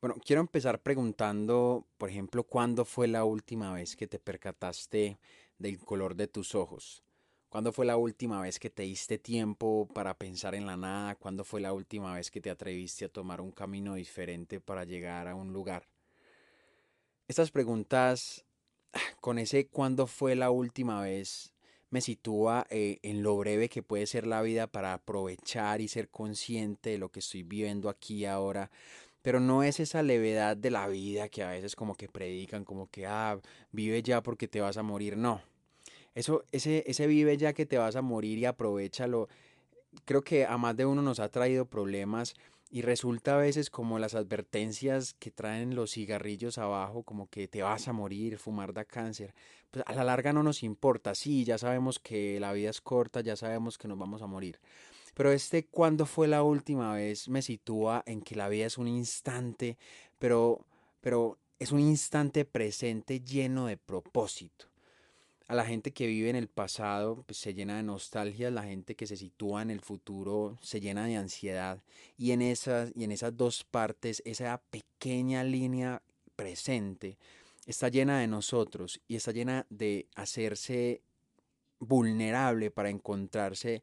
Bueno, quiero empezar preguntando, por ejemplo, ¿cuándo fue la última vez que te percataste del color de tus ojos? ¿Cuándo fue la última vez que te diste tiempo para pensar en la nada? ¿Cuándo fue la última vez que te atreviste a tomar un camino diferente para llegar a un lugar? Estas preguntas, con ese ¿cuándo fue la última vez? me sitúa eh, en lo breve que puede ser la vida para aprovechar y ser consciente de lo que estoy viviendo aquí ahora pero no es esa levedad de la vida que a veces como que predican, como que, ah, vive ya porque te vas a morir, no. Eso, ese, ese vive ya que te vas a morir y aprovechalo, creo que a más de uno nos ha traído problemas y resulta a veces como las advertencias que traen los cigarrillos abajo, como que te vas a morir, fumar da cáncer. Pues a la larga no nos importa, sí, ya sabemos que la vida es corta, ya sabemos que nos vamos a morir. Pero este cuándo fue la última vez me sitúa en que la vida es un instante, pero, pero es un instante presente lleno de propósito. A la gente que vive en el pasado pues, se llena de nostalgia, la gente que se sitúa en el futuro se llena de ansiedad. Y en esas, y en esas dos partes, esa pequeña línea presente está llena de nosotros y está llena de hacerse vulnerable para encontrarse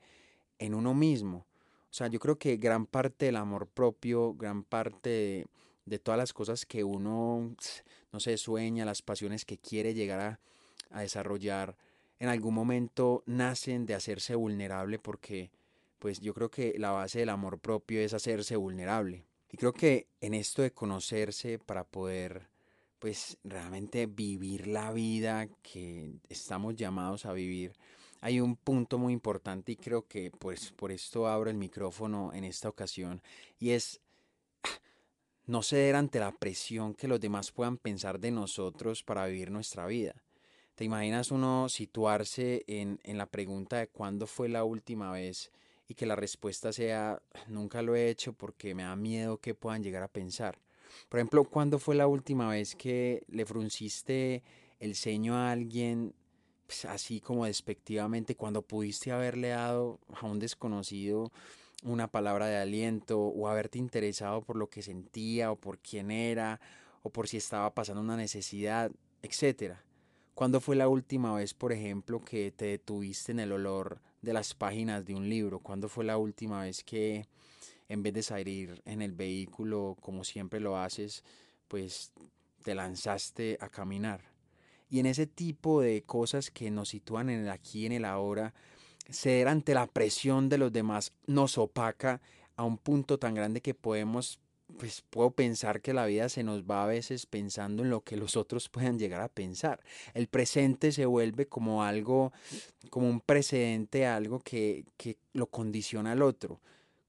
en uno mismo. O sea, yo creo que gran parte del amor propio, gran parte de, todas las cosas que uno, no sé, sueña, las pasiones que quiere llegar a, a desarrollar, en algún momento nacen de hacerse vulnerable porque, pues yo creo que la base del amor propio es hacerse vulnerable. Y creo que en esto de conocerse para poder, pues realmente vivir la vida que estamos llamados a vivir, hay un punto muy importante y creo que pues por esto abro el micrófono en esta ocasión y es no ceder ante la presión que los demás puedan pensar de nosotros para vivir nuestra vida. ¿Te imaginas uno situarse en, en la pregunta de cuándo fue la última vez y que la respuesta sea nunca lo he hecho porque me da miedo que puedan llegar a pensar? Por ejemplo, ¿cuándo fue la última vez que le frunciste el ceño a alguien pues, así como despectivamente, cuando pudiste haberle dado a un desconocido una palabra de aliento o haberte interesado por lo que sentía o por quién era o por si estaba pasando una necesidad, etcétera. ¿Cuándo fue la última vez, por ejemplo, que te detuviste en el olor de las páginas de un libro? ¿Cuándo fue la última vez que en vez de salir en el vehículo como siempre lo haces, pues te lanzaste a caminar? Y en ese tipo de cosas que nos sitúan en el aquí, en el ahora, ceder ante la presión de los demás nos opaca a un punto tan grande que podemos, pues puedo pensar que la vida se nos va a veces pensando en lo que los otros puedan llegar a pensar. El presente se vuelve como algo, como un precedente, algo que, que lo condiciona al otro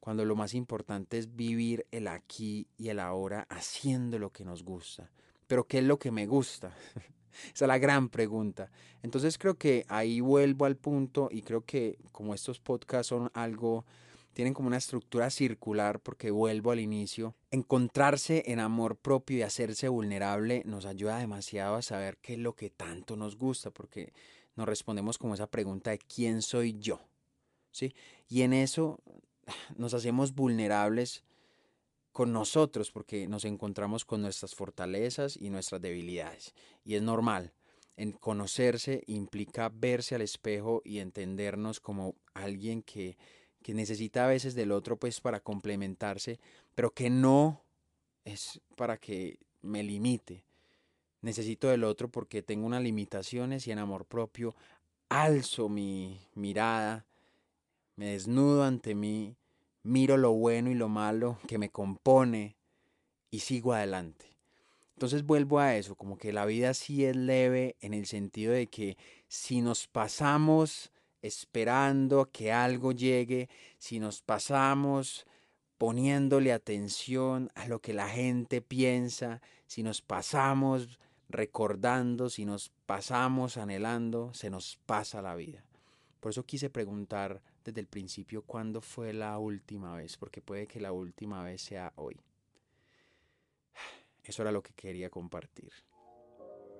cuando lo más importante es vivir el aquí y el ahora haciendo lo que nos gusta. Pero ¿qué es lo que me gusta? Esa es la gran pregunta. Entonces creo que ahí vuelvo al punto y creo que como estos podcasts son algo, tienen como una estructura circular porque vuelvo al inicio, encontrarse en amor propio y hacerse vulnerable nos ayuda demasiado a saber qué es lo que tanto nos gusta porque nos respondemos como esa pregunta de quién soy yo. ¿Sí? Y en eso nos hacemos vulnerables con nosotros porque nos encontramos con nuestras fortalezas y nuestras debilidades. Y es normal. En conocerse implica verse al espejo y entendernos como alguien que, que necesita a veces del otro pues para complementarse, pero que no es para que me limite. Necesito del otro porque tengo unas limitaciones y en amor propio alzo mi mirada, me desnudo ante mí miro lo bueno y lo malo que me compone y sigo adelante. Entonces vuelvo a eso, como que la vida sí es leve en el sentido de que si nos pasamos esperando que algo llegue, si nos pasamos poniéndole atención a lo que la gente piensa, si nos pasamos recordando, si nos pasamos anhelando, se nos pasa la vida. Por eso quise preguntar desde el principio cuándo fue la última vez, porque puede que la última vez sea hoy. Eso era lo que quería compartir.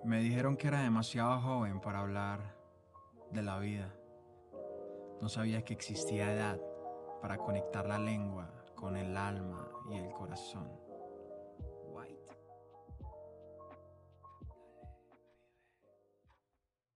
Me dijeron que era demasiado joven para hablar de la vida. No sabía que existía edad para conectar la lengua con el alma y el corazón.